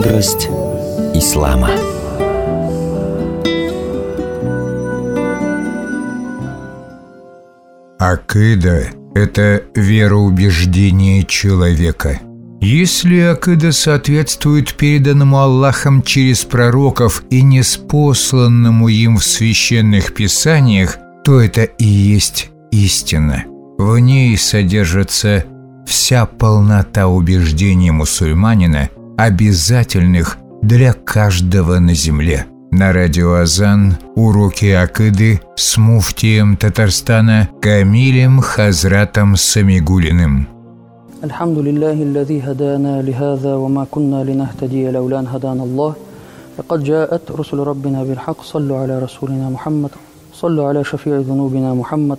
Мудрость ислама. Акида – это вероубеждение человека. Если акида соответствует переданному Аллахом через пророков и неспосланному им в священных писаниях, то это и есть истина. В ней содержится вся полнота убеждений мусульманина, обязательных для каждого на земле. На радио Азан уроки Акыды с муфтием Татарстана Камилем Хазратом Самигулиным. الحمد لله الذي هدانا لهذا وما كنا لنهتدي لولا ان هدانا الله لقد جاءت رسل ربنا بالحق صلوا على رسولنا محمد صلوا على شفيع ذنوبنا محمد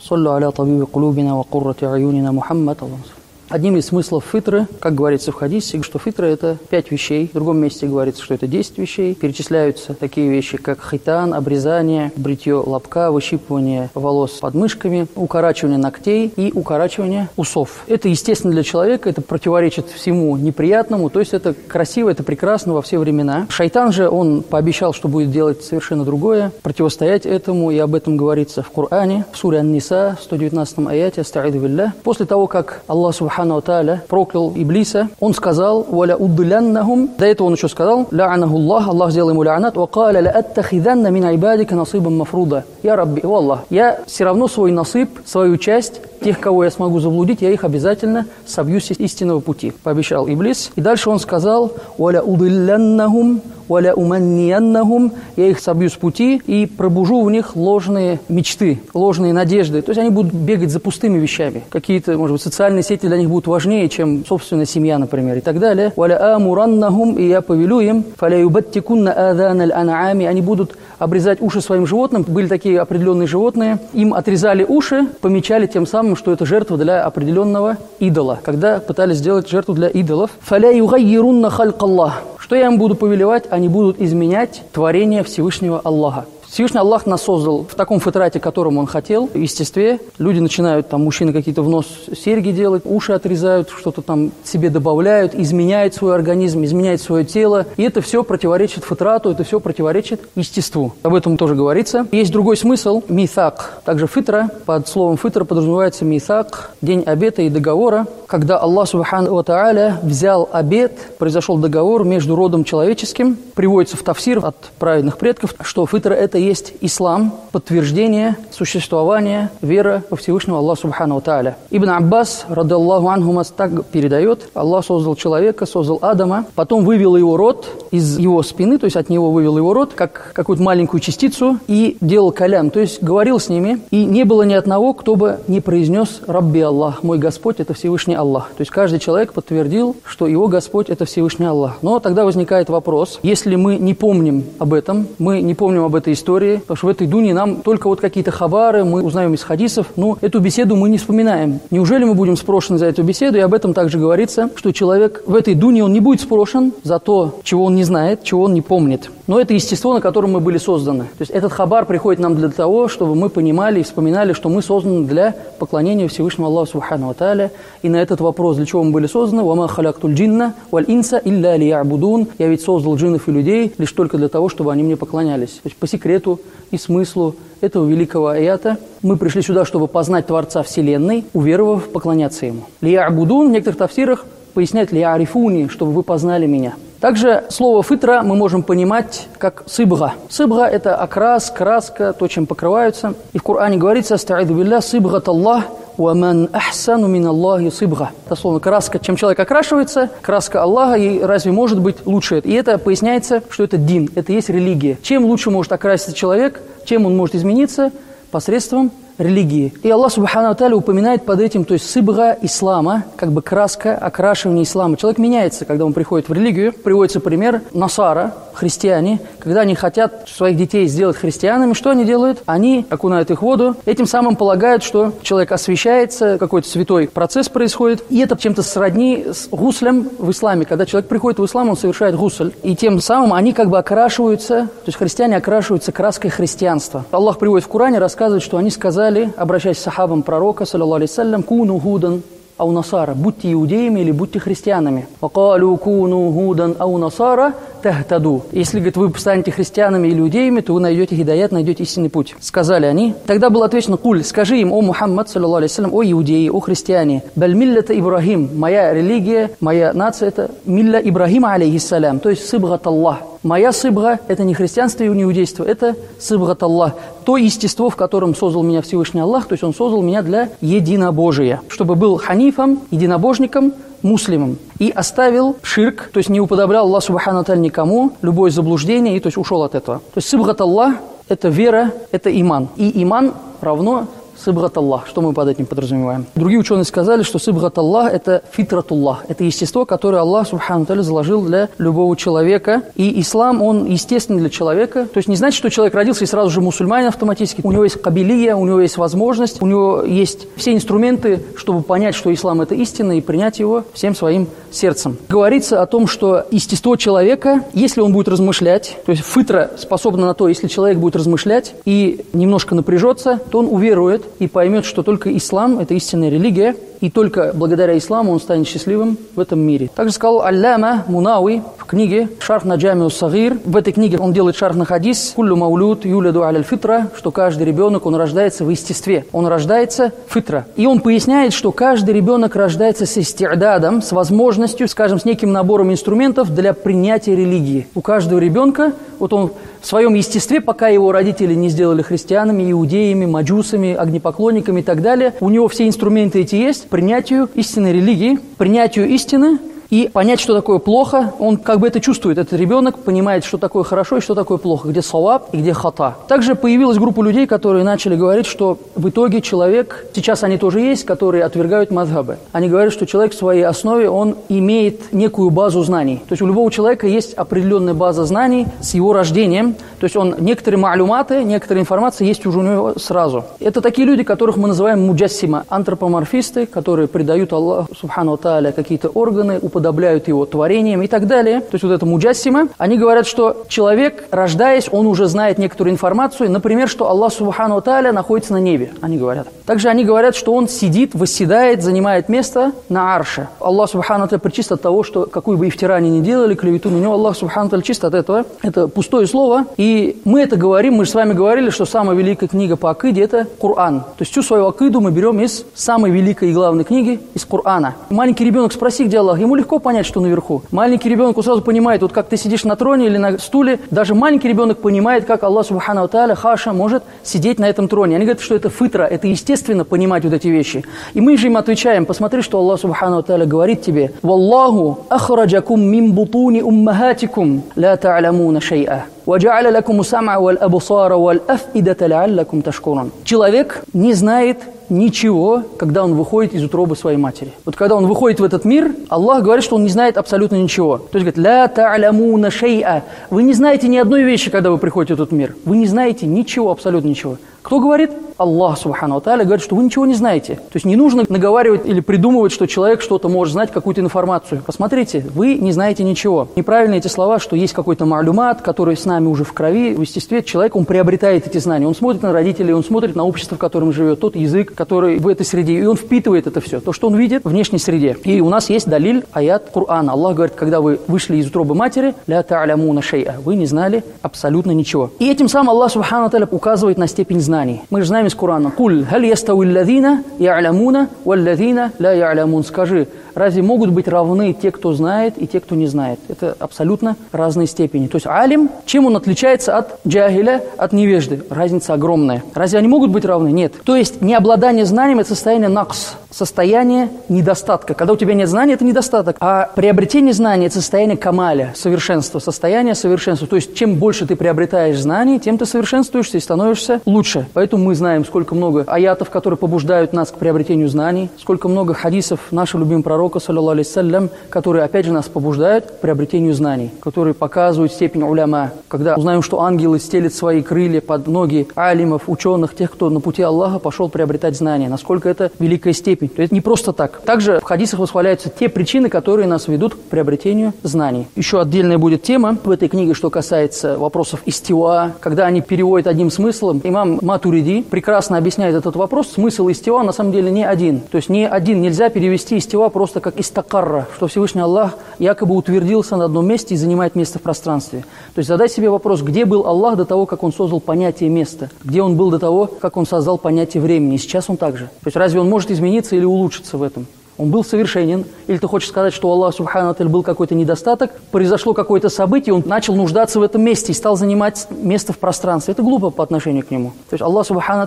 صلوا على طبيب قلوبنا وقرة أعيننا محمد اللهم Одним из смыслов фитры, как говорится в хадисе, что фитра – это пять вещей. В другом месте говорится, что это десять вещей. Перечисляются такие вещи, как хитан, обрезание, бритье лобка, выщипывание волос под мышками, укорачивание ногтей и укорачивание усов. Это естественно для человека, это противоречит всему неприятному, то есть это красиво, это прекрасно во все времена. Шайтан же, он пообещал, что будет делать совершенно другое, противостоять этому, и об этом говорится в Коране, в суре Ан-Ниса, в 119 аяте, «Астаиду После того, как Аллах Тааля проклял Иблиса, он сказал, «Валя уддуляннахум». До этого он еще сказал, «Ля'анаху Аллах», Аллах сделал ему лянат, «Вакаля ля аттахиданна мин айбадика насыбам мафруда». Я Рабби, о Аллах, я все равно свой насып, свою часть, тех, кого я смогу заблудить, я их обязательно собью с истинного пути, пообещал Иблис. И дальше он сказал, «Валя уддуляннахум «Валя уманнияннахум» я их собью с пути и пробужу в них ложные мечты, ложные надежды. То есть они будут бегать за пустыми вещами. Какие-то, может быть, социальные сети для них будут важнее, чем собственная семья, например, и так далее. «Валя амураннахум» и я повелю им «Фаля юбаттикунна адан аль-ан'ами» они будут обрезать уши своим животным. Были такие определенные животные. Им отрезали уши, помечали тем самым, что это жертва для определенного идола. Когда пытались сделать жертву для идолов. «Фаля югайирунна халькаллах» Что я им буду повелевать? Они будут изменять творение Всевышнего Аллаха. Всевышний Аллах нас создал в таком фатрате, которым Он хотел, в естестве. Люди начинают, там, мужчины какие-то в нос серьги делать, уши отрезают, что-то там себе добавляют, изменяют свой организм, изменяют свое тело. И это все противоречит фатрату, это все противоречит естеству. Об этом тоже говорится. Есть другой смысл – мисак. Также фитра, под словом фитра подразумевается мисак, день обета и договора. Когда Аллах Субхану Тааля взял обет, произошел договор между родом человеческим, приводится в тафсир от праведных предков, что фитра – это есть ислам, подтверждение существования веры во Всевышнего Аллаха Субхану Тааля. Ибн Аббас, рады Аллаху Анхума, так передает, Аллах создал человека, создал Адама, потом вывел его род из его спины, то есть от него вывел его род, как какую-то маленькую частицу, и делал калям, то есть говорил с ними, и не было ни одного, кто бы не произнес «Рабби Аллах», «Мой Господь – это Всевышний Аллах». То есть каждый человек подтвердил, что его Господь – это Всевышний Аллах. Но тогда возникает вопрос, если мы не помним об этом, мы не помним об этой истории, потому что в этой дуне нам только вот какие-то хабары, мы узнаем из хадисов, но эту беседу мы не вспоминаем. Неужели мы будем спрошены за эту беседу? И об этом также говорится, что человек в этой дуне, он не будет спрошен за то, чего он не знает, чего он не помнит. Но это естество, на котором мы были созданы. То есть этот хабар приходит нам для того, чтобы мы понимали и вспоминали, что мы созданы для поклонения Всевышнему Аллаху Субхану Тааля. И на этот вопрос, для чего мы были созданы, «Вама халяктуль джинна валь инса илля лиябудун» Я ведь создал джиннов и людей лишь только для того, чтобы они мне поклонялись. То есть по секрету и смыслу этого великого аята мы пришли сюда, чтобы познать Творца Вселенной, уверовав, поклоняться Ему. Лиябудун в некоторых тафсирах поясняет лиарифуни, чтобы вы познали меня. Также слово «фитра» мы можем понимать как «сыбга». «Сыбга» – это окрас, краска, то, чем покрываются. И в Коране говорится «Астаиду билля сыбгат Аллах, «Ваман ахсану мин Аллахи сыбга». Дословно, краска, чем человек окрашивается, краска Аллаха, и разве может быть лучше? И это поясняется, что это дин, это есть религия. Чем лучше может окраситься человек, чем он может измениться? Посредством религии. И Аллах Субхану Аталя упоминает под этим, то есть сыбга ислама, как бы краска окрашивания ислама. Человек меняется, когда он приходит в религию. Приводится пример Насара, христиане, когда они хотят своих детей сделать христианами, что они делают? Они окунают их в воду, этим самым полагают, что человек освещается, какой-то святой процесс происходит. И это чем-то сродни с гуслем в исламе. Когда человек приходит в ислам, он совершает гусль. И тем самым они как бы окрашиваются, то есть христиане окрашиваются краской христианства. Аллах приводит в Коране, рассказывает, что они сказали, обращаясь к сахабам пророка, саллиллаху алейсалям, куну худан, ау насара». Будьте иудеями или будьте христианами. «Вакалю куну худан ау насара тахтаду». Если, говорит, вы станете христианами или иудеями, то вы найдете хидаят, найдете истинный путь. Сказали они. Тогда было отвечено «Куль, скажи им, о Мухаммад, саллиллаху алейхи о иудеи, о христиане, баль миллята Ибрахим, моя религия, моя нация – это милля Ибрахима, алейхиссалям, то есть сыбгат Аллах. Моя сыбга – это не христианство и не иудейство, это сыбгат Аллах. То естество, в котором создал меня Всевышний Аллах, то есть Он создал меня для единобожия. Чтобы был ханифом, единобожником, муслимом. И оставил ширк, то есть не уподоблял Аллах Субхану никому, любое заблуждение, и то есть ушел от этого. То есть сыбгат Аллах – это вера, это иман. И иман равно Сыбгат Аллах. Что мы под этим подразумеваем? Другие ученые сказали, что Сыбгат Аллах – это фитратуллах. Это естество, которое Аллах, Субхану заложил для любого человека. И ислам, он естественный для человека. То есть не значит, что человек родился и сразу же мусульманин автоматически. У него есть кабилия, у него есть возможность, у него есть все инструменты, чтобы понять, что ислам – это истина, и принять его всем своим сердцем. Говорится о том, что естество человека, если он будет размышлять, то есть фитра способна на то, если человек будет размышлять и немножко напряжется, то он уверует и поймет, что только ислам – это истинная религия, и только благодаря исламу он станет счастливым в этом мире. Также сказал Алляма Мунауи в книге «Шарф на джамиу сагир». В этой книге он делает шарф на хадис «Куллю маулюд юляду аляль фитра», что каждый ребенок, он рождается в естестве. Он рождается фитра. И он поясняет, что каждый ребенок рождается с истиададом, с возможностью, скажем, с неким набором инструментов для принятия религии. У каждого ребенка, вот он в своем естестве, пока его родители не сделали христианами, иудеями, маджусами, огнепоклонниками и так далее, у него все инструменты эти есть, принятию истинной религии, принятию истины и понять, что такое плохо. Он как бы это чувствует, этот ребенок понимает, что такое хорошо и что такое плохо, где салаб и где хата. Также появилась группа людей, которые начали говорить, что в итоге человек, сейчас они тоже есть, которые отвергают мазхабы. Они говорят, что человек в своей основе, он имеет некую базу знаний. То есть у любого человека есть определенная база знаний с его рождением. То есть он, некоторые малюматы, некоторая информация есть уже у него сразу. Это такие люди, которых мы называем муджассима, антропоморфисты, которые придают Аллаху, субхану тааля, какие-то органы, уподобляют его творениям и так далее. То есть вот это муджассима. Они говорят, что человек, рождаясь, он уже знает некоторую информацию. Например, что Аллах Субхану Тааля находится на небе. Они говорят. Также они говорят, что он сидит, восседает, занимает место на арше. Аллах Субхану Тааля причист от того, что какую бы ифтирани ни делали, клевету на него, Аллах Субхану Тааля чист от этого. Это пустое слово. И мы это говорим, мы же с вами говорили, что самая великая книга по акиде – это Коран. То есть всю свою акиду мы берем из самой великой и главной книги, из Корана. Маленький ребенок, спроси, где Аллах, ему легко понять, что наверху. Маленький ребенок сразу понимает, вот как ты сидишь на троне или на стуле, даже маленький ребенок понимает, как Аллах Субхану Тааля, Хаша, может сидеть на этом троне. Они говорят, что это фитра, это естественно понимать вот эти вещи. И мы же им отвечаем, посмотри, что Аллах Субхану Тааля говорит тебе. «Валлаху ахраджакум мин бутуни уммахатикум ла та'ламуна шей'a». وَجَعَلَ لَكُمُ السَّمْعَ وَالْأَبْصَارَ وَالْأَفْئِدَةَ لَعَلَّكُمْ تَشْكُرُونَ Человек не знает ничего, когда он выходит из утробы своей матери. Вот когда он выходит в этот мир, Аллах говорит, что он не знает абсолютно ничего. То есть говорит, «Ля та'лямуна шей'a». Вы не знаете ни одной вещи, когда вы приходите в этот мир. Вы не знаете ничего, абсолютно ничего. Кто говорит? Аллах, Субхану Тааля, говорит, что вы ничего не знаете. То есть не нужно наговаривать или придумывать, что человек что-то может знать, какую-то информацию. Посмотрите, вы не знаете ничего. Неправильные эти слова, что есть какой-то малюмат, который с нами уже в крови, в естестве. Человек, он приобретает эти знания. Он смотрит на родителей, он смотрит на общество, в котором живет, тот язык, который в этой среде, и он впитывает это все. То, что он видит в внешней среде. И у нас есть далиль, аят Корана. Аллах говорит, когда вы вышли из утробы матери, ля та'лямуна шей'a. Вы не знали абсолютно ничего. И этим самым Аллах, Субхану Тааля, указывает на степень знаний. Мы же знаем из Корана. Куль, халь ястауи ладина я'лямуна, валладина ля я'лямун. Скажи, разве могут быть равны те, кто знает, и те, кто не знает? Это абсолютно разные степени. То есть алим, чем он отличается от джахиля, от невежды? Разница огромная. Разве они могут быть равны? Нет. То есть необладание знанием – это состояние накс, состояние недостатка. Когда у тебя нет знаний, это недостаток. А приобретение знаний – это состояние камаля, совершенства, состояние совершенства. То есть чем больше ты приобретаешь знаний, тем ты совершенствуешься и становишься лучше. Поэтому мы знаем, сколько много аятов, которые побуждают нас к приобретению знаний, сколько много хадисов нашего любимого пророка, саллиллаху алейсалям, которые, опять же, нас побуждают к приобретению знаний, которые показывают степень уляма. Когда узнаем, что ангелы стелят свои крылья под ноги алимов, ученых, тех, кто на пути Аллаха пошел приобретать знания, насколько это великая степень. Степень. То есть не просто так. Также в хадисах восхваляются те причины, которые нас ведут к приобретению знаний. Еще отдельная будет тема в этой книге, что касается вопросов истиуа, когда они переводят одним смыслом. Имам Матуриди прекрасно объясняет этот вопрос. Смысл истиуа на самом деле не один. То есть не один нельзя перевести истиуа просто как истакарра, что Всевышний Аллах якобы утвердился на одном месте и занимает место в пространстве. То есть задай себе вопрос, где был Аллах до того, как Он создал понятие места? Где Он был до того, как Он создал понятие времени? И сейчас Он также. То есть разве Он может измениться или улучшиться в этом? Он был совершенен. Или ты хочешь сказать, что у Аллаха Субхану был какой-то недостаток, произошло какое-то событие, он начал нуждаться в этом месте и стал занимать место в пространстве. Это глупо по отношению к нему. То есть Аллах Субхану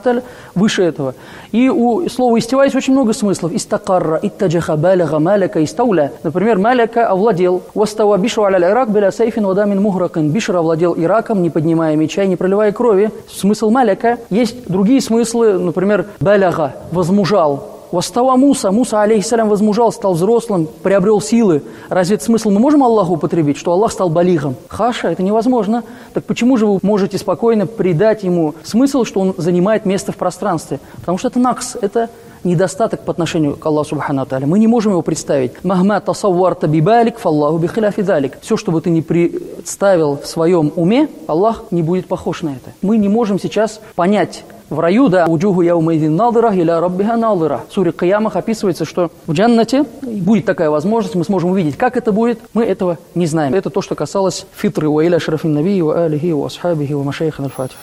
выше этого. И у слова «истива» есть очень много смыслов. «Истакарра», «иттаджаха баляга», «маляка», «истауля». Например, «маляка» овладел. «Вастава бишру аля ирак беля сайфин вадамин мухракин». Бишр овладел Ираком, не поднимая меча и не проливая крови. Смысл «маляка». Есть другие смыслы, например, «баляга», «возмужал». Востава Муса, Муса, алейхиссалям, возмужал, стал взрослым, приобрел силы. Разве этот смысл мы можем Аллаху употребить, что Аллах стал балигом? Хаша, это невозможно. Так почему же вы можете спокойно придать ему смысл, что он занимает место в пространстве? Потому что это накс, это недостаток по отношению к Аллаху Субхану Аталя. Мы не можем его представить. Махма тасавварта бибалик, фаллаху бихиляфи далик. Все, что бы ты не представил в своем уме, Аллах не будет похож на это. Мы не можем сейчас понять в раю, да, уджуху яумайдин надыра, иля раббиха надыра. В суре Каямах описывается, что в джаннате будет такая возможность, мы сможем увидеть, как это будет, мы этого не знаем. Это то, что касалось фитры ва иля шарафин наби, ва алихи, ва асхабихи, ва машайхан аль-фатих.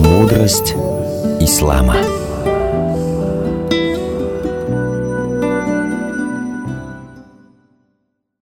Мудрость ислама.